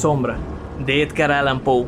Sombra, de Edgar Allan Poe.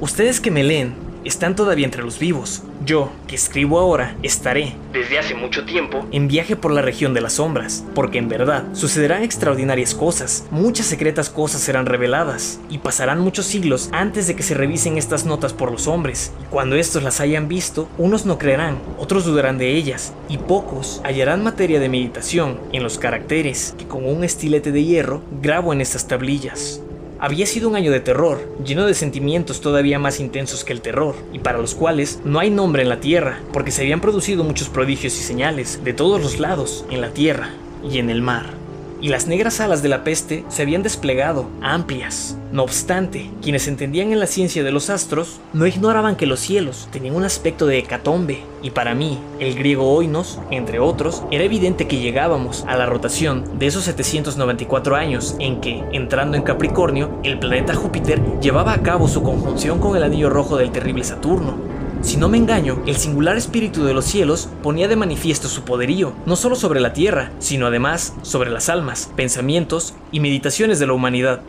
Ustedes que me leen están todavía entre los vivos. Yo, que escribo ahora, estaré, desde hace mucho tiempo, en viaje por la región de las sombras, porque en verdad sucederán extraordinarias cosas, muchas secretas cosas serán reveladas, y pasarán muchos siglos antes de que se revisen estas notas por los hombres, y cuando estos las hayan visto, unos no creerán, otros dudarán de ellas, y pocos hallarán materia de meditación en los caracteres que con un estilete de hierro grabo en estas tablillas. Había sido un año de terror, lleno de sentimientos todavía más intensos que el terror, y para los cuales no hay nombre en la tierra, porque se habían producido muchos prodigios y señales de todos los lados, en la tierra y en el mar y las negras alas de la peste se habían desplegado, amplias. No obstante, quienes entendían en la ciencia de los astros no ignoraban que los cielos tenían un aspecto de hecatombe, y para mí, el griego oinos, entre otros, era evidente que llegábamos a la rotación de esos 794 años en que, entrando en Capricornio, el planeta Júpiter llevaba a cabo su conjunción con el anillo rojo del terrible Saturno, si no me engaño, el singular espíritu de los cielos ponía de manifiesto su poderío, no solo sobre la tierra, sino además sobre las almas, pensamientos y meditaciones de la humanidad.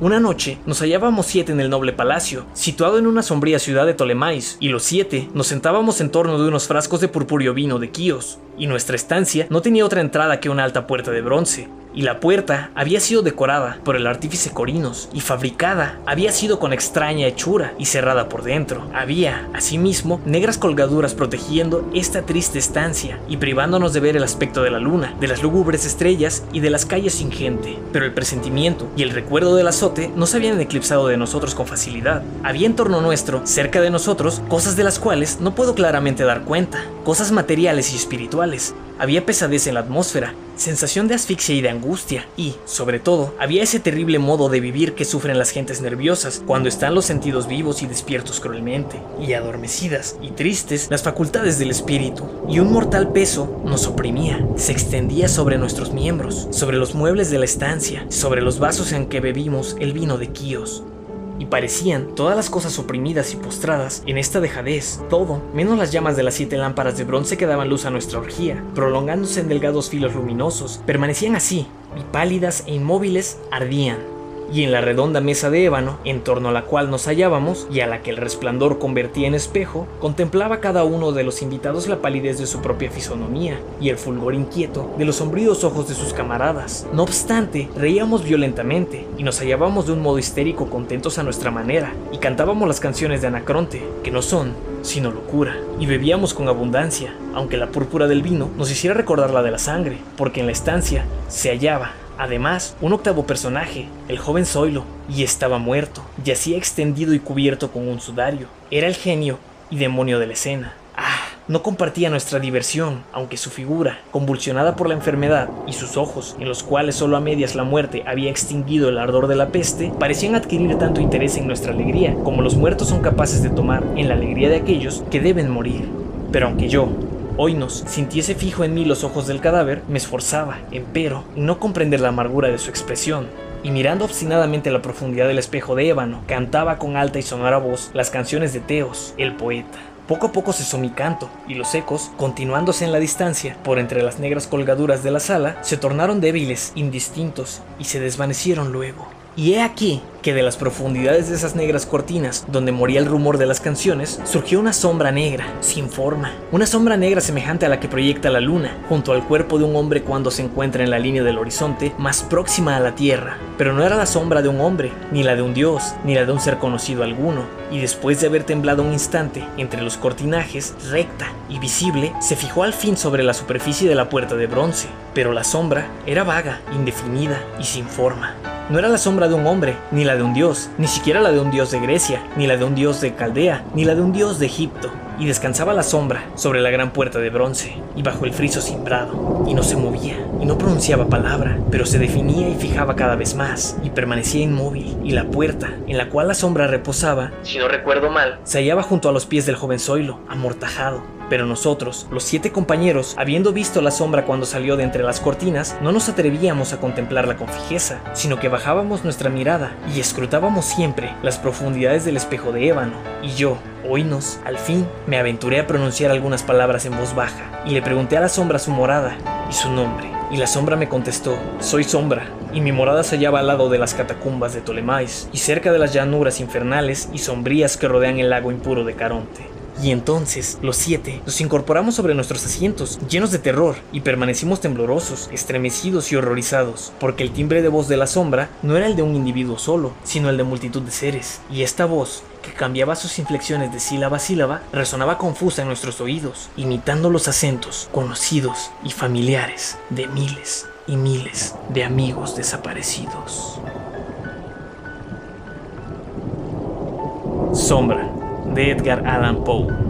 Una noche nos hallábamos siete en el noble palacio, situado en una sombría ciudad de Ptolemais, y los siete nos sentábamos en torno de unos frascos de purpúreo vino de Quíos, y nuestra estancia no tenía otra entrada que una alta puerta de bronce, y la puerta había sido decorada por el artífice Corinos y fabricada había sido con extraña hechura y cerrada por dentro. Había, asimismo, negras colgaduras protegiendo esta triste estancia y privándonos de ver el aspecto de la luna, de las lúgubres estrellas y de las calles sin gente. Pero el presentimiento y el recuerdo del azote no se habían eclipsado de nosotros con facilidad. Había en torno nuestro, cerca de nosotros, cosas de las cuales no puedo claramente dar cuenta, cosas materiales y espirituales, había pesadez en la atmósfera, sensación de asfixia y de angustia, y, sobre todo, había ese terrible modo de vivir que sufren las gentes nerviosas cuando están los sentidos vivos y despiertos cruelmente, y adormecidas y tristes las facultades del espíritu, y un mortal peso nos oprimía, se extendía sobre nuestros miembros, sobre los muebles de la estancia, sobre los vasos en que bebimos el vino de Quíos y parecían todas las cosas oprimidas y postradas en esta dejadez, todo, menos las llamas de las siete lámparas de bronce que daban luz a nuestra orgía, prolongándose en delgados filos luminosos, permanecían así, y pálidas e inmóviles ardían y en la redonda mesa de ébano, en torno a la cual nos hallábamos y a la que el resplandor convertía en espejo, contemplaba cada uno de los invitados la palidez de su propia fisonomía y el fulgor inquieto de los sombríos ojos de sus camaradas. No obstante, reíamos violentamente y nos hallábamos de un modo histérico contentos a nuestra manera y cantábamos las canciones de Anacronte, que no son sino locura, y bebíamos con abundancia, aunque la púrpura del vino nos hiciera recordar la de la sangre, porque en la estancia se hallaba Además, un octavo personaje, el joven Zoilo, y estaba muerto, yacía extendido y cubierto con un sudario. Era el genio y demonio de la escena. Ah, no compartía nuestra diversión, aunque su figura, convulsionada por la enfermedad, y sus ojos, en los cuales solo a medias la muerte había extinguido el ardor de la peste, parecían adquirir tanto interés en nuestra alegría como los muertos son capaces de tomar en la alegría de aquellos que deben morir. Pero aunque yo, nos sintiese fijo en mí los ojos del cadáver, me esforzaba, empero, en no comprender la amargura de su expresión. Y mirando obstinadamente la profundidad del espejo de ébano, cantaba con alta y sonora voz las canciones de Teos, el poeta. Poco a poco cesó mi canto, y los ecos, continuándose en la distancia, por entre las negras colgaduras de la sala, se tornaron débiles, indistintos, y se desvanecieron luego. Y he aquí que de las profundidades de esas negras cortinas, donde moría el rumor de las canciones, surgió una sombra negra, sin forma. Una sombra negra semejante a la que proyecta la luna, junto al cuerpo de un hombre cuando se encuentra en la línea del horizonte más próxima a la Tierra. Pero no era la sombra de un hombre, ni la de un dios, ni la de un ser conocido alguno. Y después de haber temblado un instante entre los cortinajes, recta y visible, se fijó al fin sobre la superficie de la puerta de bronce. Pero la sombra era vaga, indefinida y sin forma. No era la sombra de un hombre, ni la de un dios, ni siquiera la de un dios de Grecia, ni la de un dios de Caldea, ni la de un dios de Egipto. Y descansaba la sombra sobre la gran puerta de bronce, y bajo el friso cimbrado, y no se movía, y no pronunciaba palabra, pero se definía y fijaba cada vez más, y permanecía inmóvil, y la puerta, en la cual la sombra reposaba, si no recuerdo mal, se hallaba junto a los pies del joven Zoilo, amortajado, pero nosotros, los siete compañeros, habiendo visto la sombra cuando salió de entre las cortinas, no nos atrevíamos a contemplarla con fijeza, sino que bajábamos nuestra mirada y escrutábamos siempre las profundidades del espejo de ébano. Y yo, oínos, al fin, me aventuré a pronunciar algunas palabras en voz baja, y le pregunté a la sombra su morada y su nombre. Y la sombra me contestó, soy sombra, y mi morada se hallaba al lado de las catacumbas de Ptolemais y cerca de las llanuras infernales y sombrías que rodean el lago impuro de Caronte. Y entonces, los siete, nos incorporamos sobre nuestros asientos, llenos de terror, y permanecimos temblorosos, estremecidos y horrorizados, porque el timbre de voz de la sombra no era el de un individuo solo, sino el de multitud de seres, y esta voz, que cambiaba sus inflexiones de sílaba a sílaba, resonaba confusa en nuestros oídos, imitando los acentos conocidos y familiares de miles y miles de amigos desaparecidos. Sombra de Edgar Allan Poe.